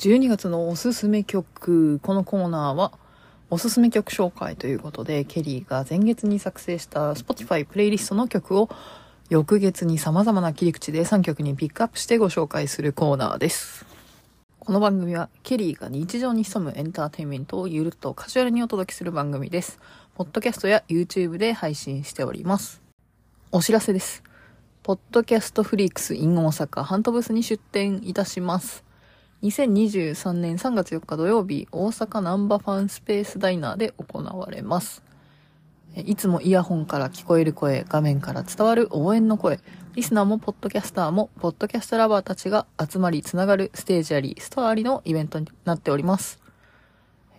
12月のおすすめ曲。このコーナーは、おすすめ曲紹介ということで、ケリーが前月に作成した Spotify プレイリストの曲を、翌月に様々な切り口で3曲にピックアップしてご紹介するコーナーです。この番組は、ケリーが日常に潜むエンターテインメントをゆるっとカジュアルにお届けする番組です。ポッドキャストや YouTube で配信しております。お知らせです。ポッドキャストフリークス in 大阪ハントブースに出展いたします。2023年3月4日土曜日、大阪ナンバファンスペースダイナーで行われます。いつもイヤホンから聞こえる声、画面から伝わる応援の声、リスナーもポッドキャスターも、ポッドキャストラバーたちが集まりつながるステージあり、ストアありのイベントになっております。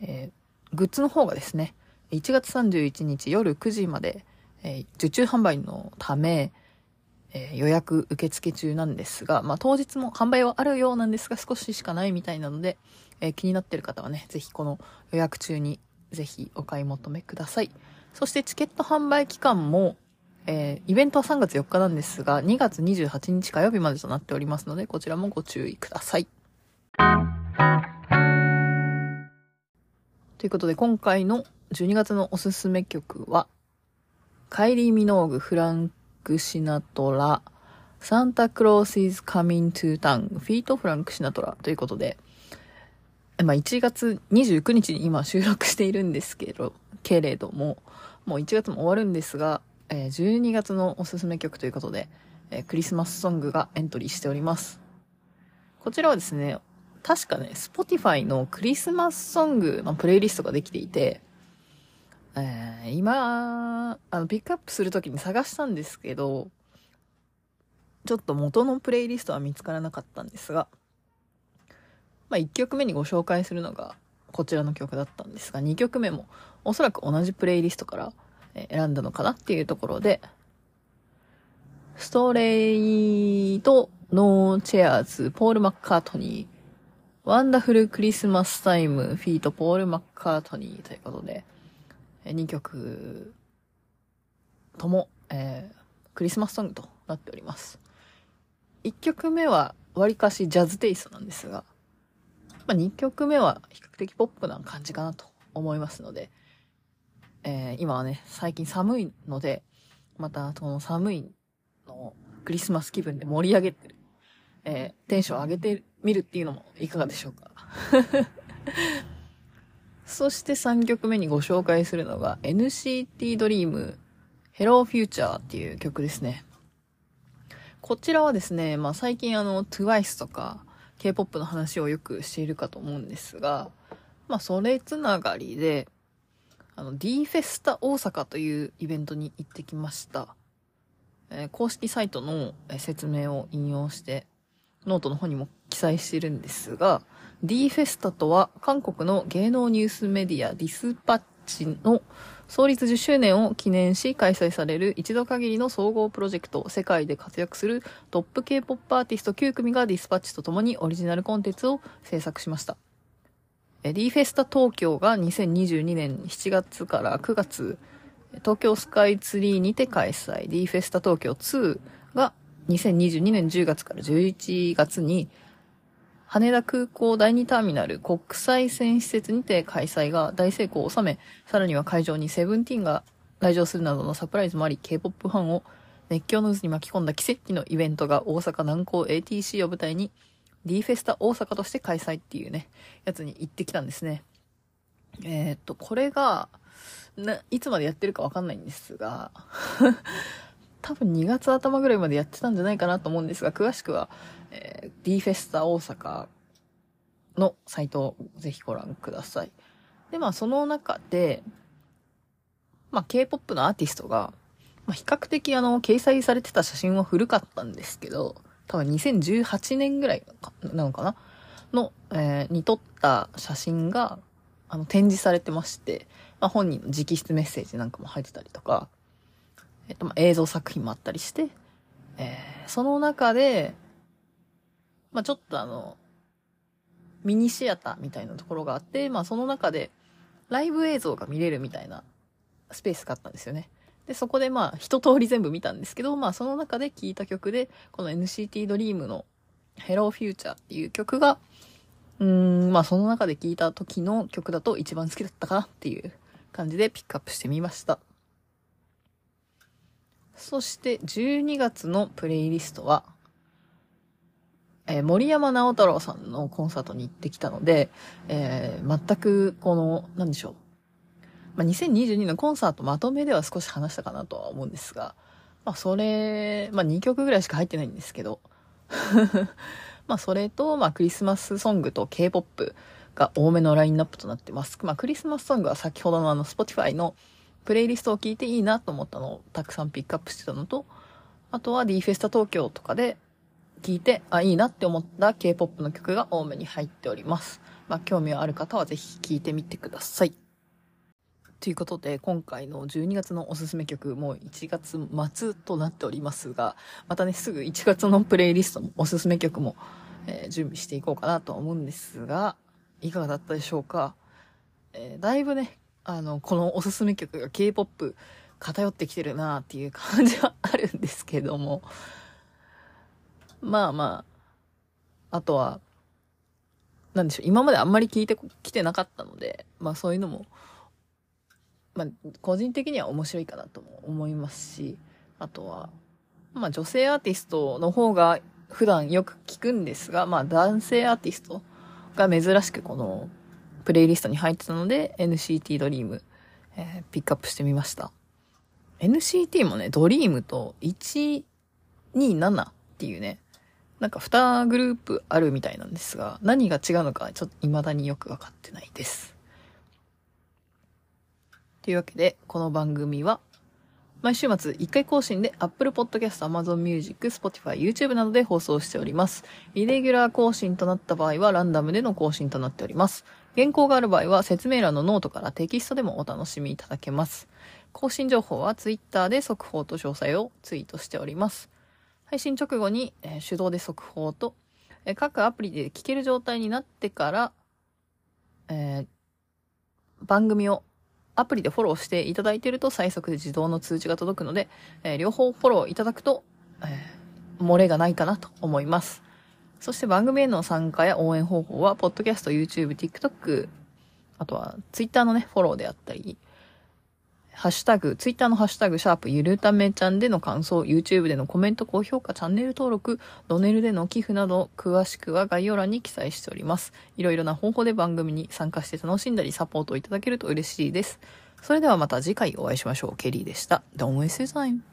えー、グッズの方がですね、1月31日夜9時まで、えー、受注販売のため、えー、予約受付中なんですが、まあ、当日も販売はあるようなんですが、少ししかないみたいなので、えー、気になってる方はね、ぜひこの予約中にぜひお買い求めください。そしてチケット販売期間も、えー、イベントは3月4日なんですが、2月28日火曜日までとなっておりますので、こちらもご注意ください。ということで、今回の12月のおすすめ曲は、カイリー・ミノーグ・フランク・シナトラ、サンタクロース・イズ・カミン・トゥ・タン、フィート・フランク・シナトラ。ということで、まあ、1月29日に今収録しているんですけど、けれども、もう1月も終わるんですが、え、12月のおすすめ曲ということで、え、クリスマスソングがエントリーしております。こちらはですね、確かね、Spotify のクリスマスソングのプレイリストができていて、えー、今、あの、ピックアップするときに探したんですけど、ちょっと元のプレイリストは見つからなかったんですが、まあ、1曲目にご紹介するのがこちらの曲だったんですが、2曲目もおそらく同じプレイリストから選んだのかなっていうところで、 Straight No Chaser、ポール・マッカートニー、 Wonderful Christmastime、 feat.、ポール・マッカートニーということで、2曲とも、えー、クリスマスソングとなっております。1曲目は割かしジャズテイストなんですが、まあ、2曲目は比較的ポップな感じかなと思いますので、えー、今はね、最近寒いので、またこの寒いのクリスマス気分で盛り上げてる、えー、テンション上げてみるっていうのもいかがでしょうか。そして3曲目にご紹介するのが NCT Dream Hello Future っていう曲ですね。こちらはですね、まあ最近あの TWICE とか K-POP の話をよくしているかと思うんですが、まあそれつながりで、あの D フェスタ大阪というイベントに行ってきました。えー、公式サイトの説明を引用して、ノートの方にも記載してるんですが、D フェスタとは韓国の芸能ニュースメディアディスパッチの創立10周年を記念し開催される一度限りの総合プロジェクト世界で活躍するトップ K-POP アーティスト9組がディスパッチと共にオリジナルコンテンツを制作しました。D フェスタ東京が2022年7月から9月東京スカイツリーにて開催 D フェスタ東京2 2022年10月から11月に羽田空港第2ターミナル国際線施設にて開催が大成功を収め、さらには会場にセブンティーンが来場するなどのサプライズもあり、K-POP ファンを熱狂の渦に巻き込んだ奇跡のイベントが大阪南港 ATC を舞台に D フェスタ大阪として開催っていうね、やつに行ってきたんですね。えー、っと、これが、な、いつまでやってるかわかんないんですが多分2月頭ぐらいまでやってたんじゃないかなと思うんですが、詳しくは、えー、D フェスタ大阪のサイトをぜひご覧ください。で、まあその中で、まあ K-POP のアーティストが、まあ比較的あの、掲載されてた写真は古かったんですけど、多分2018年ぐらいなのかな？の、えー、に撮った写真が、あの、展示されてまして、まあ本人の直筆メッセージなんかも入ってたりとか、えっと、映像作品もあったりして、えー、その中で、まあ、ちょっとあの、ミニシアターみたいなところがあって、まあ、その中で、ライブ映像が見れるみたいなスペースがあったんですよね。で、そこでまあ、一通り全部見たんですけど、まあ、その中で聴いた曲で、この NCT Dream の Hello Future っていう曲が、うーん、まあその中で聴いた時の曲だと一番好きだったかなっていう感じでピックアップしてみました。そして12月のプレイリストは、えー森山直太朗さんのコンサートに行ってきたので、えー全くこの、なんでしょう。まあ、2022のコンサートまとめでは少し話したかなとは思うんですが、まあそれ、まあ2曲ぐらいしか入ってないんですけど、まあそれと、まあクリスマスソングと K-POP が多めのラインナップとなってます。まあクリスマスソングは先ほどのあの Spotify のプレイリストを聞いていいなと思ったのをたくさんピックアップしてたのと、あとは D フェスタ東京とかで聞いて、あ、いいなって思った K-POP の曲が多めに入っております。まあ興味ある方はぜひ聞いてみてください。ということで、今回の12月のおすすめ曲、もう1月末となっておりますが、またね、すぐ1月のプレイリストも、おすすめ曲も、えー準備していこうかなと思うんですが、いかがだったでしょうか？えーだいぶね、あの、このおすすめ曲が K-POP 偏ってきてるなっていう感じはあるんですけども、まあまあ、あとは、なんでしょう、今まであんまり聞いてきてなかったので、まあそういうのも、まあ、個人的には面白いかなとも思いますし、あとは、まあ女性アーティストの方が普段よく聞くんですが、まあ男性アーティストが珍しくこのプレイリストに入ってたので NCT ドリーム、えーピックアップしてみました。NCT もね、ドリームと127っていうね、なんか2グループあるみたいなんですが、何が違うのかちょっと未だによくわかってないです。というわけで、この番組は、毎週末1回更新で Apple Podcast、Amazon Music、Spotify、YouTube などで放送しております。イレギュラー更新となった場合はランダムでの更新となっております。原稿がある場合は説明欄のノートからテキストでもお楽しみいただけます。更新情報は Twitter で速報と詳細をツイートしております。配信直後に、えー手動で速報と、えー各アプリで聞ける状態になってから、えー番組をアプリでフォローしていただいていると最速で自動の通知が届くので、えー両方フォローいただくと、えー漏れがないかなと思います。そして番組への参加や応援方法は、ポッドキャスト、YouTube、TikTok、あとは Twitter のね、フォローであったり、ハッシュタグ、ツイッターのハッシュタグ、シャープゆるためちゃんでの感想、YouTube でのコメント、高評価、チャンネル登録、ドネルでの寄付など、詳しくは概要欄に記載しております。いろいろな方法で番組に参加して楽しんだり、サポートをいただけると嬉しいです。それではまた次回お会いしましょう。ケリーでした。Don't waste your time.